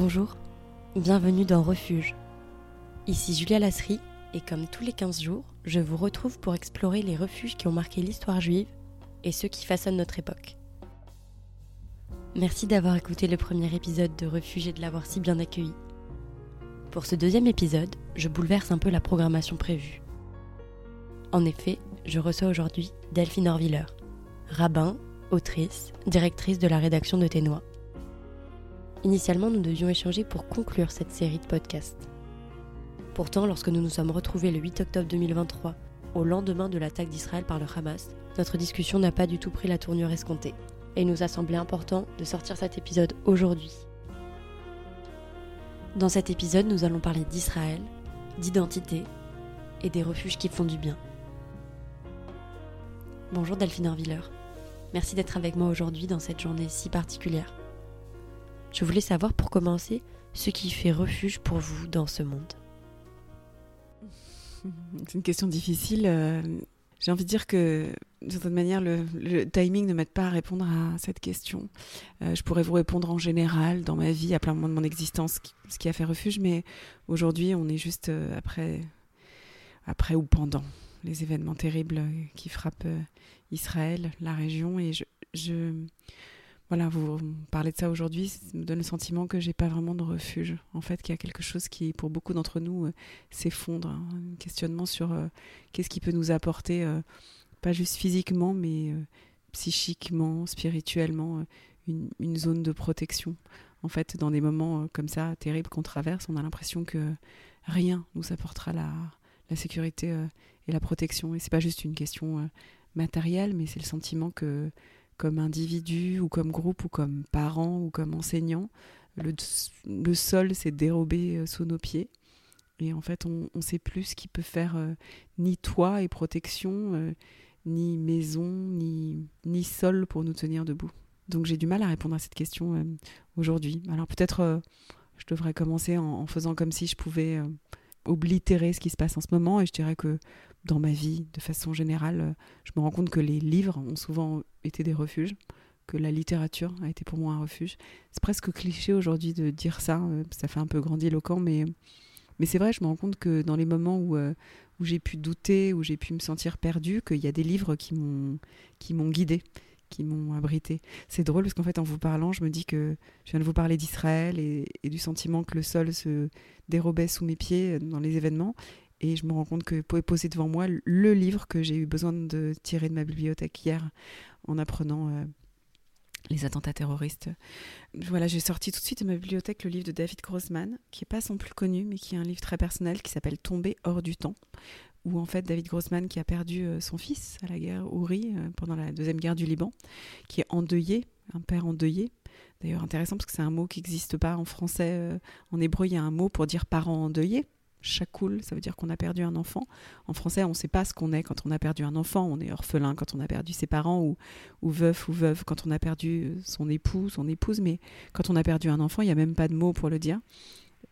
Bonjour, bienvenue dans Refuge. Ici Julia Lasserie et comme tous les 15 jours, je vous retrouve pour explorer les refuges qui ont marqué l'histoire juive et ceux qui façonnent notre époque. Merci d'avoir écouté le premier épisode de Refuge et de l'avoir si bien accueilli. Pour ce deuxième épisode, je bouleverse un peu la programmation prévue. En effet, je reçois aujourd'hui Delphine Orviller, rabbin, autrice, directrice de la rédaction de Ténois. Initialement, nous devions échanger pour conclure cette série de podcasts. Pourtant, lorsque nous nous sommes retrouvés le 8 octobre 2023, au lendemain de l'attaque d'Israël par le Hamas, notre discussion n'a pas du tout pris la tournure escomptée, et il nous a semblé important de sortir cet épisode aujourd'hui. Dans cet épisode, nous allons parler d'Israël, d'identité et des refuges qui font du bien. Bonjour Delphine Arviller. Merci d'être avec moi aujourd'hui dans cette journée si particulière. Je voulais savoir pour commencer ce qui fait refuge pour vous dans ce monde. C'est une question difficile. Euh, j'ai envie de dire que, d'une certaine manière, le, timing ne m'aide pas à répondre à cette question. Euh, je pourrais vous répondre en général, dans ma vie, à plein moment de mon existence, ce qui a fait refuge, mais aujourd'hui, on est juste euh, après, après ou pendant les événements terribles qui frappent Israël, la région, et je, je voilà, vous parlez de ça aujourd'hui, ça me donne le sentiment que j'ai pas vraiment de refuge. En fait, qu'il y a quelque chose qui, pour beaucoup d'entre nous, euh, s'effondre. Hein. Un questionnement sur euh, qu'est-ce qui peut nous apporter, euh, pas juste physiquement, mais psychiquement, spirituellement, une, zone de protection. En fait, dans des moments comme ça, terribles qu'on traverse, on a l'impression que rien nous apportera la, la sécurité et la protection. Et c'est pas juste une question matérielle, mais c'est le sentiment que comme individu ou comme groupe ou comme parent ou comme enseignant. Le, sol s'est dérobé euh, sous nos pieds. Et en fait, on ne sait plus ce qui peut faire euh, ni toit et protection, euh, ni maison, ni, ni sol pour nous tenir debout. Donc j'ai du mal à répondre à cette question aujourd'hui. Alors peut-être je devrais commencer en, en, faisant comme si je pouvais oblitérer ce qui se passe en ce moment. Et je dirais que dans ma vie, de façon générale, je me rends compte que les livres ont souvent été des refuges, que la littérature a été pour moi un refuge. C'est presque cliché aujourd'hui de dire ça, euh, ça fait un peu grandiloquent, mais, mais c'est vrai, je me rends compte que dans les moments où, euh, où j'ai pu douter, où j'ai pu me sentir perdue, qu'il y a des livres qui m'ont, qui m'ont guidée, qui m'ont abrité. C'est drôle parce qu'en fait, en vous parlant, je me dis que je viens de vous parler d'Israël et, du sentiment que le sol se dérobait sous mes pieds dans les événements. Et je me rends compte que pouvez poser devant moi le livre que j'ai eu besoin de tirer de ma bibliothèque hier en apprenant euh, les attentats terroristes. Voilà, j'ai sorti tout de suite de ma bibliothèque le livre de David Grossman, qui n'est pas son plus connu, mais qui est un livre très personnel qui s'appelle Tomber hors du temps, où en fait David Grossman, qui a perdu euh, son fils à la guerre Ouri euh, pendant la deuxième guerre du Liban, qui est endeuillé, un père endeuillé. D'ailleurs intéressant parce que c'est un mot qui n'existe pas en français. en hébreu, il y a un mot pour dire parent endeuillé, chakoul, ça veut dire qu'on a perdu un enfant. En français, on ne sait pas ce qu'on est quand on a perdu un enfant. On est orphelin quand on a perdu ses parents ou, veuf ou veuve quand on a perdu son époux, son épouse. Mais quand on a perdu un enfant, il n'y a même pas de mot pour le dire.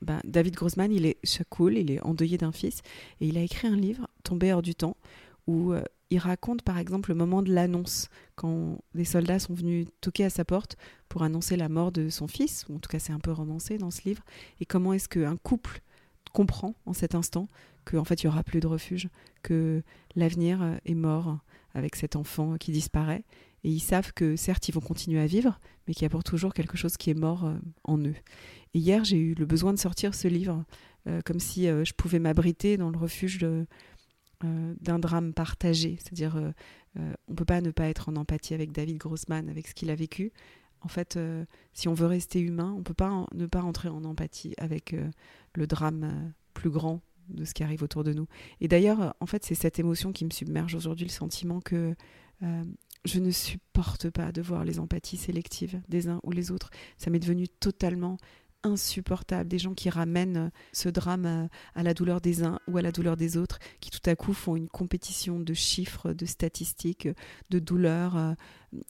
Ben, David Grossman, il est chakoul, il est endeuillé d'un fils et il a écrit un livre, Tombé hors du temps, où euh, il raconte par exemple le moment de l'annonce, quand des soldats sont venus toquer à sa porte pour annoncer la mort de son fils, en tout cas c'est un peu romancé dans ce livre, et comment est-ce qu'un couple comprend en cet instant qu'en fait il n'y aura plus de refuge, que l'avenir euh, est mort avec cet enfant qui disparaît. Et ils savent que certes ils vont continuer à vivre, mais qu'il y a pour toujours quelque chose qui est mort euh, en eux. Et hier j'ai eu le besoin de sortir ce livre, euh, comme si je pouvais m'abriter dans le refuge d'un drame partagé. C'est-à-dire on ne peut pas ne pas être en empathie avec David Grossman, avec ce qu'il a vécu, en fait, euh, si on veut rester humain, on ne peut pas ne pas rentrer en empathie avec euh, le drame euh, plus grand de ce qui arrive autour de nous. Et d'ailleurs, en fait, c'est cette émotion qui me submerge aujourd'hui, le sentiment que je ne supporte pas de voir les empathies sélectives des uns ou les autres. Ça m'est devenu totalement insupportable, des gens qui ramènent euh, ce drame euh, à, la douleur des uns ou à la douleur des autres, qui tout à coup font une compétition de chiffres, de statistiques, de douleurs. Euh,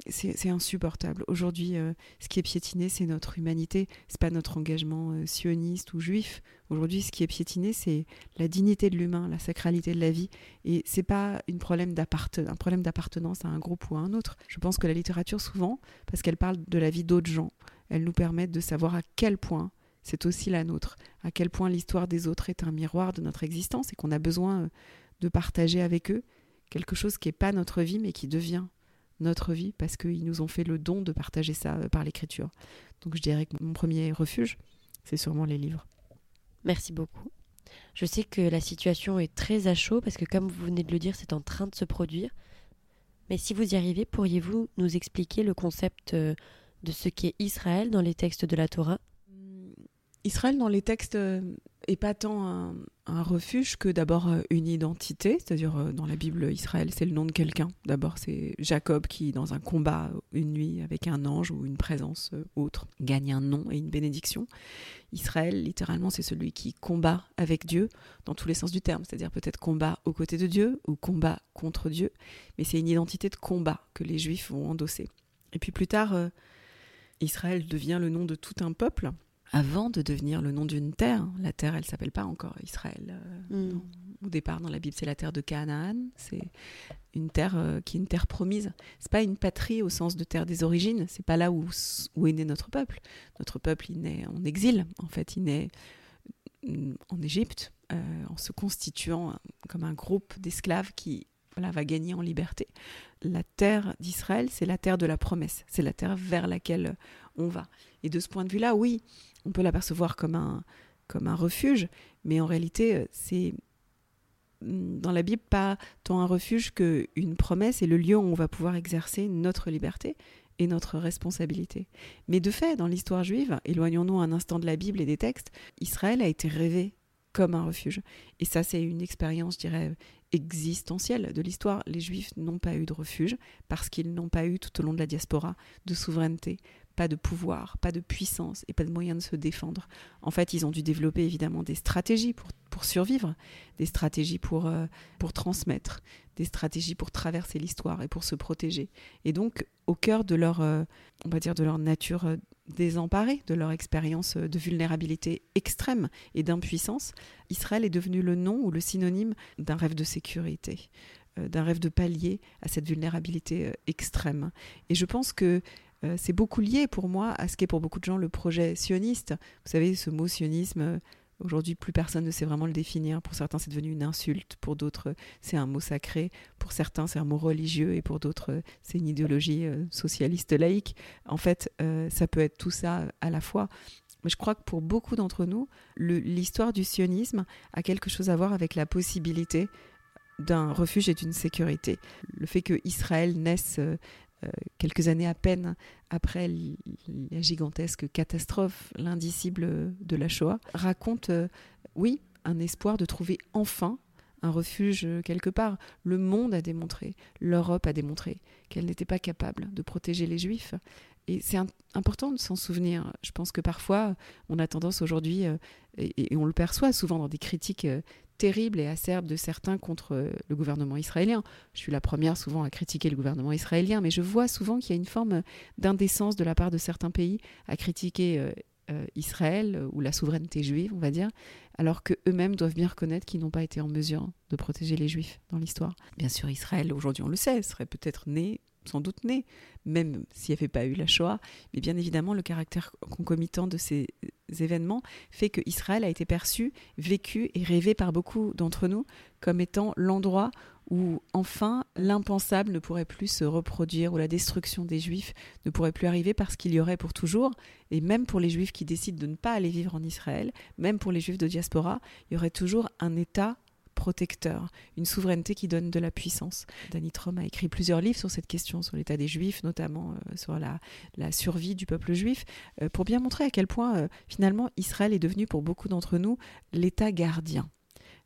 c'est insupportable. Aujourd'hui, ce qui est piétiné, c'est notre humanité, c'est pas notre engagement sioniste ou juif. Aujourd'hui, ce qui est piétiné, c'est la dignité de l'humain, la sacralité de la vie, et c'est pas une problème un problème d'appartenance à un groupe ou à un autre. Je pense que la littérature, souvent, parce qu'elle parle de la vie d'autres gens, elles nous permettent de savoir à quel point c'est aussi la nôtre. À quel point l'histoire des autres est un miroir de notre existence et qu'on a besoin euh, de partager avec eux quelque chose qui n'est pas notre vie mais qui devient notre vie parce qu'ils nous ont fait le don de partager ça euh, par l'écriture. Donc je dirais que mon premier refuge, c'est sûrement les livres. Merci beaucoup. Je sais que la situation est très à chaud parce que comme vous venez de le dire, c'est en train de se produire. Mais si vous y arrivez, pourriez-vous nous expliquer le concept euh, de ce qu'est Israël dans les textes de la Torah Israël dans les textes euh, est pas tant un, refuge que d'abord euh, une identité, c'est-à-dire euh, dans la Bible, Israël c'est le nom de quelqu'un. D'abord c'est Jacob qui, dans un combat une nuit avec un ange ou une présence autre, gagne un nom et une bénédiction. Israël, littéralement, c'est celui qui combat avec Dieu dans tous les sens du terme, c'est-à-dire peut-être combat aux côtés de Dieu ou combat contre Dieu, mais c'est une identité de combat que les Juifs vont endosser. Et puis plus tard, Israël devient le nom de tout un peuple avant de devenir le nom d'une terre. La terre, elle s'appelle pas encore Israël. Euh, mm. au départ, dans la Bible, c'est la terre de Canaan. C'est une terre euh, qui est une terre promise. C'est pas une patrie au sens de terre des origines. C'est pas là où, où est né notre peuple. Notre peuple, il naît en exil. En fait, il naît mm, en Égypte, euh, en se constituant comme un groupe d'esclaves qui va gagner en liberté. La terre d'Israël, c'est la terre de la promesse. C'est la terre vers laquelle on va. Et de ce point de vue-là, oui, on peut l'apercevoir comme un, comme un refuge, mais en réalité, euh, c'est mm, dans la Bible pas tant un refuge qu'une promesse et le lieu où on va pouvoir exercer notre liberté et notre responsabilité. Mais de fait, dans l'histoire juive, éloignons-nous un instant de la Bible et des textes, Israël a été rêvé comme un refuge. Et ça, c'est une expérience, je dirais, existentielle de l'histoire. Les Juifs n'ont pas eu de refuge parce qu'ils n'ont pas eu tout au long de la diaspora de souveraineté, pas de pouvoir, pas de puissance et pas de moyens de se défendre. En fait, ils ont dû développer évidemment des stratégies pour, pour survivre, des stratégies pour, euh, pour transmettre, des stratégies pour traverser l'histoire et pour se protéger. Et donc, au cœur de leur, euh, on va dire, de leur nature euh, désemparée, de leur expérience de vulnérabilité extrême et d'impuissance, Israël est devenu le nom ou le synonyme d'un rêve de sécurité d'un rêve de pallier à cette vulnérabilité extrême. Et je pense que euh, c'est beaucoup lié pour moi à ce qu'est pour beaucoup de gens le projet sioniste. Vous savez, ce mot sionisme, euh, aujourd'hui plus personne ne sait vraiment le définir. Pour certains, c'est devenu une insulte, pour d'autres, c'est un mot sacré, pour certains, c'est un mot religieux, et pour d'autres, c'est une idéologie euh, socialiste laïque. En fait, ça peut être tout ça à la fois. Mais je crois que pour beaucoup d'entre nous, l'histoire du sionisme a quelque chose à voir avec la possibilité d'un refuge et d'une sécurité. Le fait que Israël naisse quelques années à peine après la gigantesque catastrophe, l'indicible de la Shoah, raconte, euh, oui, un espoir de trouver enfin un refuge quelque part. Le monde a démontré, l'Europe a démontré qu'elle n'était pas capable de protéger les Juifs. Et c'est important de s'en souvenir. Je pense que parfois, on a tendance aujourd'hui, euh, et, on le perçoit souvent dans des critiques terrible et acerbe de certains contre euh, le gouvernement israélien. Je suis la première souvent à critiquer le gouvernement israélien, mais je vois souvent qu'il y a une forme d'indécence de la part de certains pays à critiquer euh, euh, Israël ou la souveraineté juive, on va dire, alors qu'eux-mêmes doivent bien reconnaître qu'ils n'ont pas été en mesure de protéger les juifs dans l'histoire. Bien sûr, Israël, aujourd'hui on le sait, serait peut-être né sans doute né, même s'il n'y avait pas eu la Shoah. Mais bien évidemment, le caractère concomitant de ces événements fait que Israël a été perçu, vécu et rêvé par beaucoup d'entre nous comme étant l'endroit où enfin l'impensable ne pourrait plus se reproduire, où la destruction des Juifs ne pourrait plus arriver parce qu'il y aurait pour toujours, et même pour les Juifs qui décident de ne pas aller vivre en Israël, même pour les Juifs de diaspora, il y aurait toujours un État protecteur, une souveraineté qui donne de la puissance. Danny Trom a écrit plusieurs livres sur cette question, sur l'état des Juifs, notamment euh, sur la, survie du peuple juif, euh, pour bien montrer à quel point euh, finalement Israël est devenu pour beaucoup d'entre nous l'état gardien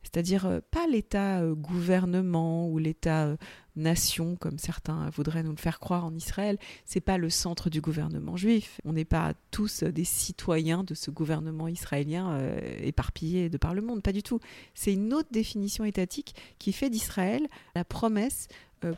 c'est-à-dire euh, pas l'État euh, gouvernement ou l'État euh, nation comme certains voudraient nous le faire croire en Israël, c'est pas le centre du gouvernement juif. On n'est pas tous des citoyens de ce gouvernement israélien éparpillé de par le monde, pas du tout. C'est une autre définition étatique qui fait d'Israël la promesse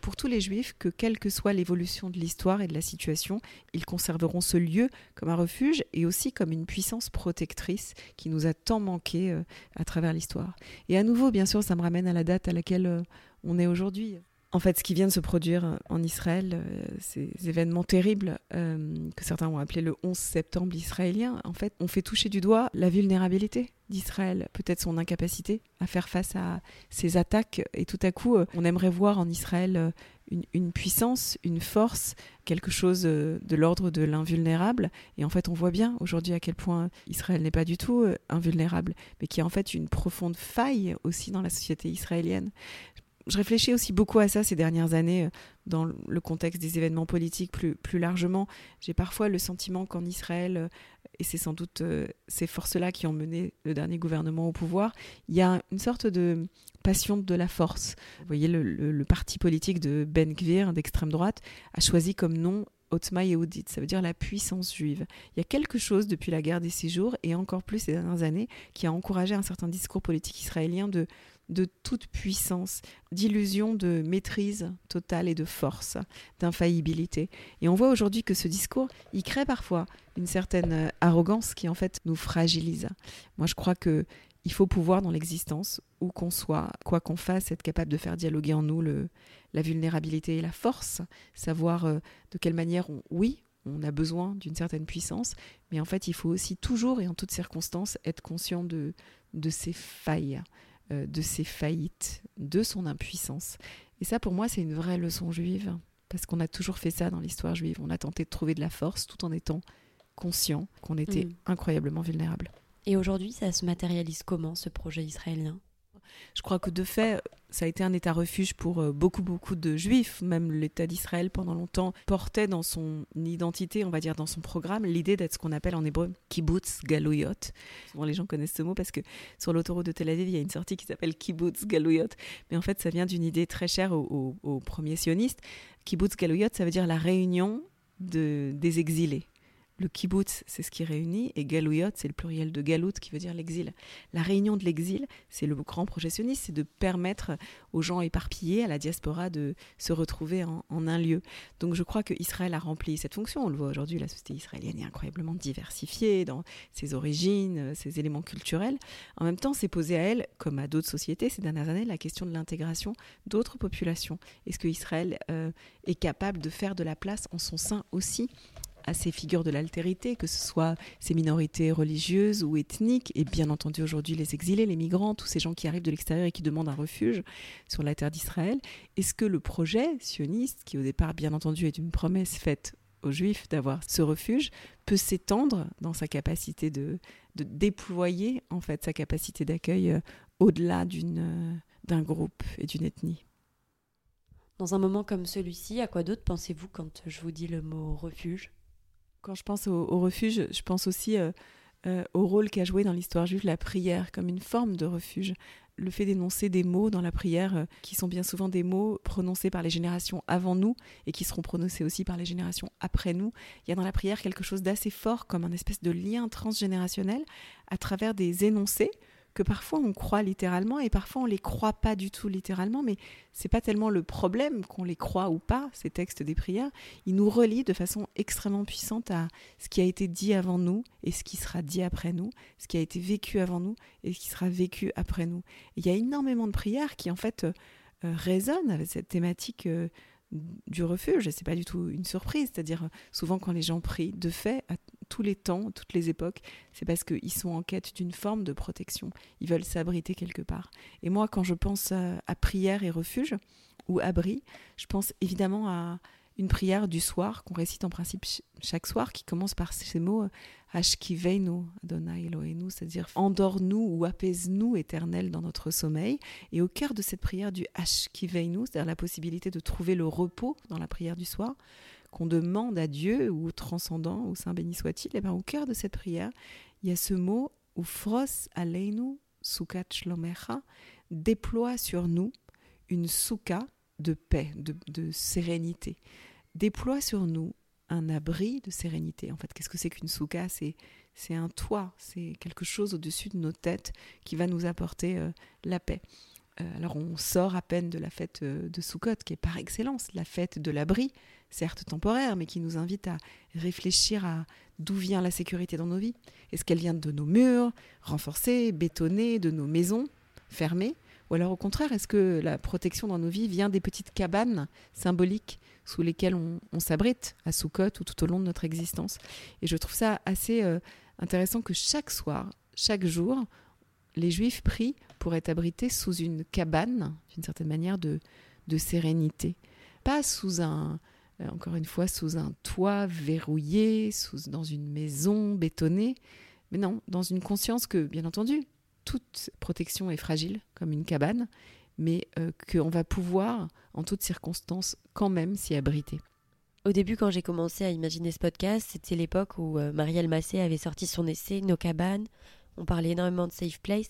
pour tous les juifs que quelle que soit l'évolution de l'histoire et de la situation, ils conserveront ce lieu comme un refuge et aussi comme une puissance protectrice qui nous a tant manqué euh, à travers l'histoire. Et à nouveau, bien sûr, ça me ramène à la date à laquelle euh, on est aujourd'hui. En fait, ce qui vient de se produire en Israël, euh, ces événements terribles euh, que certains ont appelés le 11 septembre israélien, en fait, on fait toucher du doigt la vulnérabilité d'Israël, peut-être son incapacité à faire face à ces attaques. Et tout à coup, euh, on aimerait voir en Israël une, puissance, une force, quelque chose de l'ordre de l'invulnérable. Et en fait, on voit bien aujourd'hui à quel point Israël n'est pas du tout invulnérable, mais qui a en fait une profonde faille aussi dans la société israélienne je réfléchis aussi beaucoup à ça ces dernières années, euh, dans le contexte des événements politiques plus, plus largement. J'ai parfois le sentiment qu'en Israël, euh, et c'est sans doute euh, ces forces-là qui ont mené le dernier gouvernement au pouvoir, il y a une sorte de passion de la force. Vous voyez, le, parti politique de Ben Gvir, d'extrême droite, a choisi comme nom Otma Yehudit, ça veut dire la puissance juive. Il y a quelque chose depuis la guerre des six jours, et encore plus ces dernières années, qui a encouragé un certain discours politique israélien de de toute puissance, d'illusion de maîtrise totale et de force, d'infaillibilité. Et on voit aujourd'hui que ce discours, il crée parfois une certaine euh, arrogance qui en fait nous fragilise. Moi, je crois que il faut pouvoir dans l'existence, où qu'on soit, quoi qu'on fasse, être capable de faire dialoguer en nous la vulnérabilité et la force, savoir euh, de quelle manière, oui, on a besoin d'une certaine puissance, mais en fait, il faut aussi toujours et en toutes circonstances être conscient de, de ses failles, euh, de ses faillites, de son impuissance. Et ça, pour moi, c'est une vraie leçon juive, parce qu'on a toujours fait ça dans l'histoire juive. On a tenté de trouver de la force tout en étant conscient qu'on était mm. incroyablement vulnérable. Et aujourd'hui, ça se matérialise comment, ce projet israélien? Je crois que de fait, ça a été un État refuge pour euh, beaucoup, beaucoup de juifs. Même l'État d'Israël, pendant longtemps, portait dans son identité, on va dire dans son programme, l'idée d'être ce qu'on appelle en hébreu kibbutz galouyot. Souvent, les gens connaissent ce mot parce que sur l'autoroute de Tel Aviv, il y a une sortie qui s'appelle kibbutz galouyot. Mais en fait, ça vient d'une idée très chère aux, premiers sionistes. Kibbutz galouyot, ça veut dire la réunion de, des exilés. Le kibbutz, c'est ce qui réunit, et galouyot, c'est le pluriel de galout qui veut dire l'exil. La réunion de l'exil, c'est le grand projectionniste, c'est de permettre aux gens éparpillés, à la diaspora, de se retrouver en, un lieu. Donc je crois que Israël a rempli cette fonction. On le voit aujourd'hui, la société israélienne est incroyablement diversifiée dans ses origines, ses éléments culturels. En même temps, c'est posé à elle, comme à d'autres sociétés ces dernières années, la question de l'intégration d'autres populations. Est-ce que Israël euh, est capable de faire de la place en son sein aussi? À ces figures de l'altérité, que ce soit ces minorités religieuses ou ethniques, et bien entendu aujourd'hui les exilés, les migrants, tous ces gens qui arrivent de l'extérieur et qui demandent un refuge sur la terre d'Israël. Est-ce que le projet sioniste, qui au départ bien entendu est une promesse faite aux Juifs d'avoir ce refuge, peut s'étendre dans sa capacité de, de, déployer en fait sa capacité d'accueil euh, au-delà d'une euh, d'un groupe et d'une ethnie? Dans un moment comme celui-ci, à quoi d'autre pensez-vous quand je vous dis le mot refuge? Quand je pense au, refuge, je pense aussi euh, euh, au rôle qu'a joué dans l'histoire juive la prière comme une forme de refuge. Le fait d'énoncer des mots dans la prière euh, qui sont bien souvent des mots prononcés par les générations avant nous et qui seront prononcés aussi par les générations après nous. Il y a dans la prière quelque chose d'assez fort comme un espèce de lien transgénérationnel à travers des énoncés que parfois on croit littéralement et parfois on les croit pas du tout littéralement, mais c'est pas tellement le problème qu'on les croit ou pas, ces textes des prières, ils nous relient de façon extrêmement puissante à ce qui a été dit avant nous et ce qui sera dit après nous, ce qui a été vécu avant nous et ce qui sera vécu après nous. il y a énormément de prières qui en fait euh, résonnent avec cette thématique euh, du refuge, et c'est pas du tout une surprise, c'est-à-dire souvent quand les gens prient, de fait, tous les temps, toutes les époques, c'est parce qu'ils sont en quête d'une forme de protection, ils veulent s'abriter quelque part. Et moi, quand je pense à, prière et refuge, ou abri, je pense évidemment à une prière du soir qu'on récite en principe chaque soir qui commence par ces mots Ashkiveinu Adonai Eloheinu, c'est-à-dire endors-nous ou apaise-nous éternel dans notre sommeil. Et au cœur de cette prière du Ashkiveinu, c'est-à-dire la possibilité de trouver le repos dans la prière du soir, qu'on demande à Dieu ou au transcendant, ou Saint béni soit-il, et bien au cœur de cette prière, il y a ce mot Ufros Aleinu Sukat Shlomecha, déploie sur nous une souka de paix, de, sérénité. Déploie sur nous un abri de sérénité. En fait, qu'est-ce que c'est qu'une souka? C'est, c'est un toit, c'est quelque chose au-dessus de nos têtes qui va nous apporter euh, la paix. Euh, alors on sort à peine de la fête euh, de Sukkot, qui est par excellence la fête de l'abri, certes temporaire, mais qui nous invite à réfléchir à d'où vient la sécurité dans nos vies. Est-ce qu'elle vient de nos murs renforcés, bétonnés, de nos maisons fermées? Ou alors au contraire, est-ce que la protection dans nos vies vient des petites cabanes symboliques sous lesquelles on, s'abrite à Soukot ou tout au long de notre existence? Et je trouve ça assez euh, intéressant que chaque soir, chaque jour, les Juifs prient pour être abrités sous une cabane, d'une certaine manière, de, de sérénité. Pas sous un, euh, encore une fois, sous un toit verrouillé, sous, dans une maison bétonnée, mais non, dans une conscience que, bien entendu, toute protection est fragile, comme une cabane, mais euh, qu'on va pouvoir, en toutes circonstances, quand même s'y abriter. Au début, quand j'ai commencé à imaginer ce podcast, c'était l'époque où euh, Marielle Massé avait sorti son essai Nos cabanes. On parlait énormément de safe place.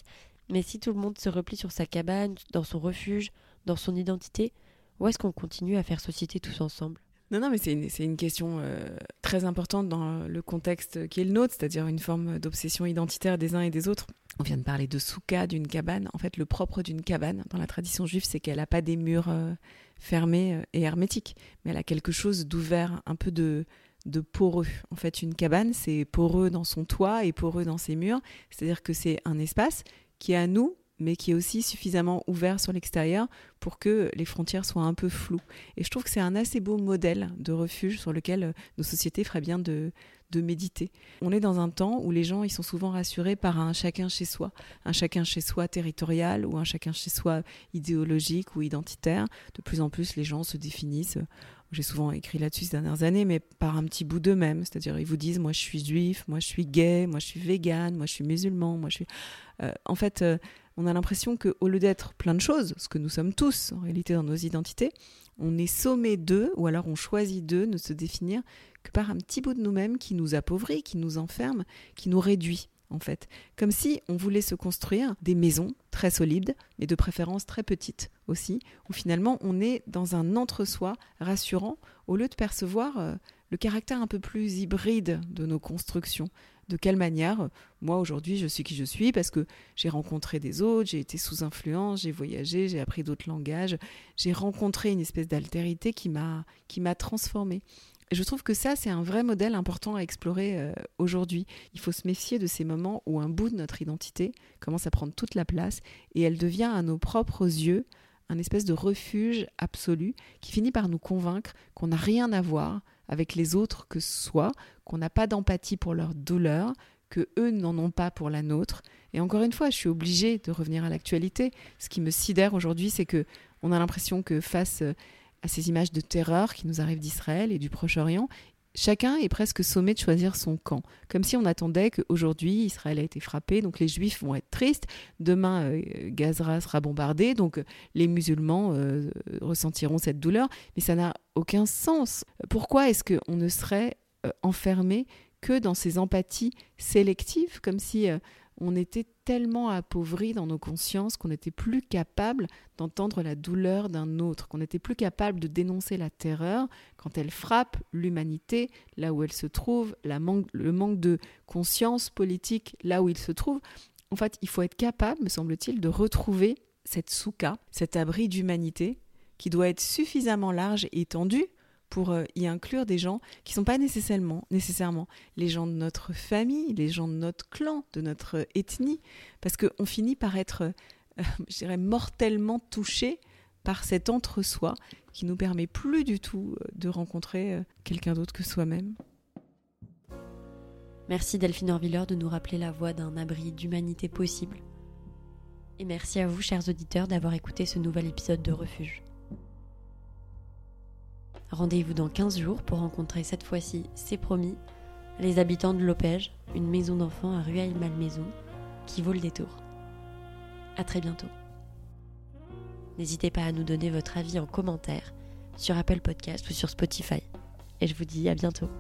Mais si tout le monde se replie sur sa cabane, dans son refuge, dans son identité, où est-ce qu'on continue à faire société tous ensemble? Non, non, mais c'est une, une, question euh, très importante dans le contexte qui est le nôtre, c'est-à-dire une forme d'obsession identitaire des uns et des autres. On vient de parler de souka, d'une cabane. En fait, le propre d'une cabane, dans la tradition juive, c'est qu'elle n'a pas des murs euh, fermés euh, et hermétiques, mais elle a quelque chose d'ouvert, un peu de, de poreux. En fait, une cabane, c'est poreux dans son toit et poreux dans ses murs. C'est-à-dire que c'est un espace qui est à nous, mais qui est aussi suffisamment ouvert sur l'extérieur pour que les frontières soient un peu floues. Et je trouve que c'est un assez beau modèle de refuge sur lequel euh, nos sociétés feraient bien de, méditer. On est dans un temps où les gens ils sont souvent rassurés par un chacun chez soi, un chacun chez soi territorial ou un chacun chez soi idéologique ou identitaire. De plus en plus, les gens se définissent j'ai souvent écrit là-dessus ces dernières années, mais par un petit bout d'eux-mêmes. C'est-à-dire, ils vous disent, moi je suis juif, moi je suis gay, moi je suis végane, moi je suis musulman, moi je suis... Euh, en fait, euh, on a l'impression qu'au lieu d'être plein de choses, ce que nous sommes tous en réalité dans nos identités, on est sommé d'eux, ou alors on choisit d'eux, ne se définir que par un petit bout de nous-mêmes qui nous appauvrit, qui nous enferme, qui nous réduit en fait. Comme si on voulait se construire des maisons très solides, mais de préférence très petites aussi, où finalement on est dans un entre-soi rassurant, au lieu de percevoir euh, le caractère un peu plus hybride de nos constructions. De quelle manière, moi aujourd'hui, je suis qui je suis parce que j'ai rencontré des autres, j'ai été sous influence, j'ai voyagé, j'ai appris d'autres langages, j'ai rencontré une espèce d'altérité qui m'a qui m'a transformée je trouve que ça, c'est un vrai modèle important à explorer euh, aujourd'hui. Il faut se méfier de ces moments où un bout de notre identité commence à prendre toute la place et elle devient à nos propres yeux un espèce de refuge absolu qui finit par nous convaincre qu'on n'a rien à voir avec les autres que soi, qu'on n'a pas d'empathie pour leur douleur, que eux n'en ont pas pour la nôtre. Et encore une fois, je suis obligée de revenir à l'actualité. Ce qui me sidère aujourd'hui, c'est que on a l'impression que face euh, à ces images de terreur qui nous arrivent d'Israël et du Proche-Orient, chacun est presque sommé de choisir son camp, comme si on attendait qu'aujourd'hui Israël a été frappé, donc les Juifs vont être tristes, demain euh, Gaza sera bombardé, donc euh, les musulmans euh, ressentiront cette douleur, mais ça n'a aucun sens. Pourquoi est-ce qu'on ne serait enfermé que dans ces empathies sélectives, comme si on était tellement appauvri dans nos consciences qu'on n'était plus capable d'entendre la douleur d'un autre, qu'on n'était plus capable de dénoncer la terreur quand elle frappe l'humanité là où elle se trouve, le manque de conscience politique là où il se trouve. En fait, il faut être capable, me semble-t-il, de retrouver cette souka, cet abri d'humanité qui doit être suffisamment large et étendu pour euh, y inclure des gens qui ne sont pas nécessairement, les gens de notre famille, les gens de notre clan, de notre ethnie, parce qu'on finit par être, euh, je dirais, mortellement touché par cet entre-soi qui nous permet plus du tout euh, de rencontrer quelqu'un d'autre que soi-même. Merci Delphine Orviller de nous rappeler la voie d'un abri d'humanité possible. Et merci à vous, chers auditeurs, d'avoir écouté ce nouvel épisode de Refuge. Rendez-vous dans 15 jours pour rencontrer cette fois-ci, c'est promis, les habitants de Lopège, une maison d'enfants à Rueil-Malmaison, qui vaut le détour. A très bientôt. N'hésitez pas à nous donner votre avis en commentaire sur Apple Podcast ou sur Spotify. Et je vous dis à bientôt.